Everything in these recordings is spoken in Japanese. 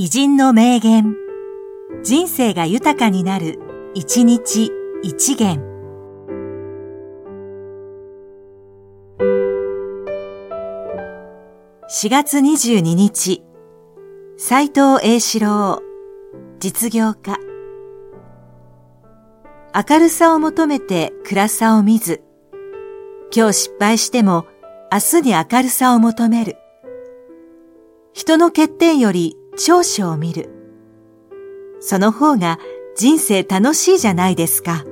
偉人の名言。人生が豊かになる、一日一元。4月22日、斎藤栄志郎、実業家。明るさを求めて暗さを見ず、今日失敗しても明日に明るさを求める。人の欠点より長所を見る。その方が人生楽しいじゃないですか。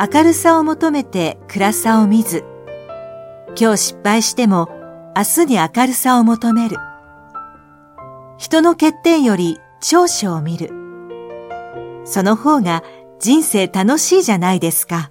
明るさを求めて暗さを見ず、今日失敗しても明日に明るさを求める。人の欠点より長所を見る。その方が人生楽しいじゃないですか。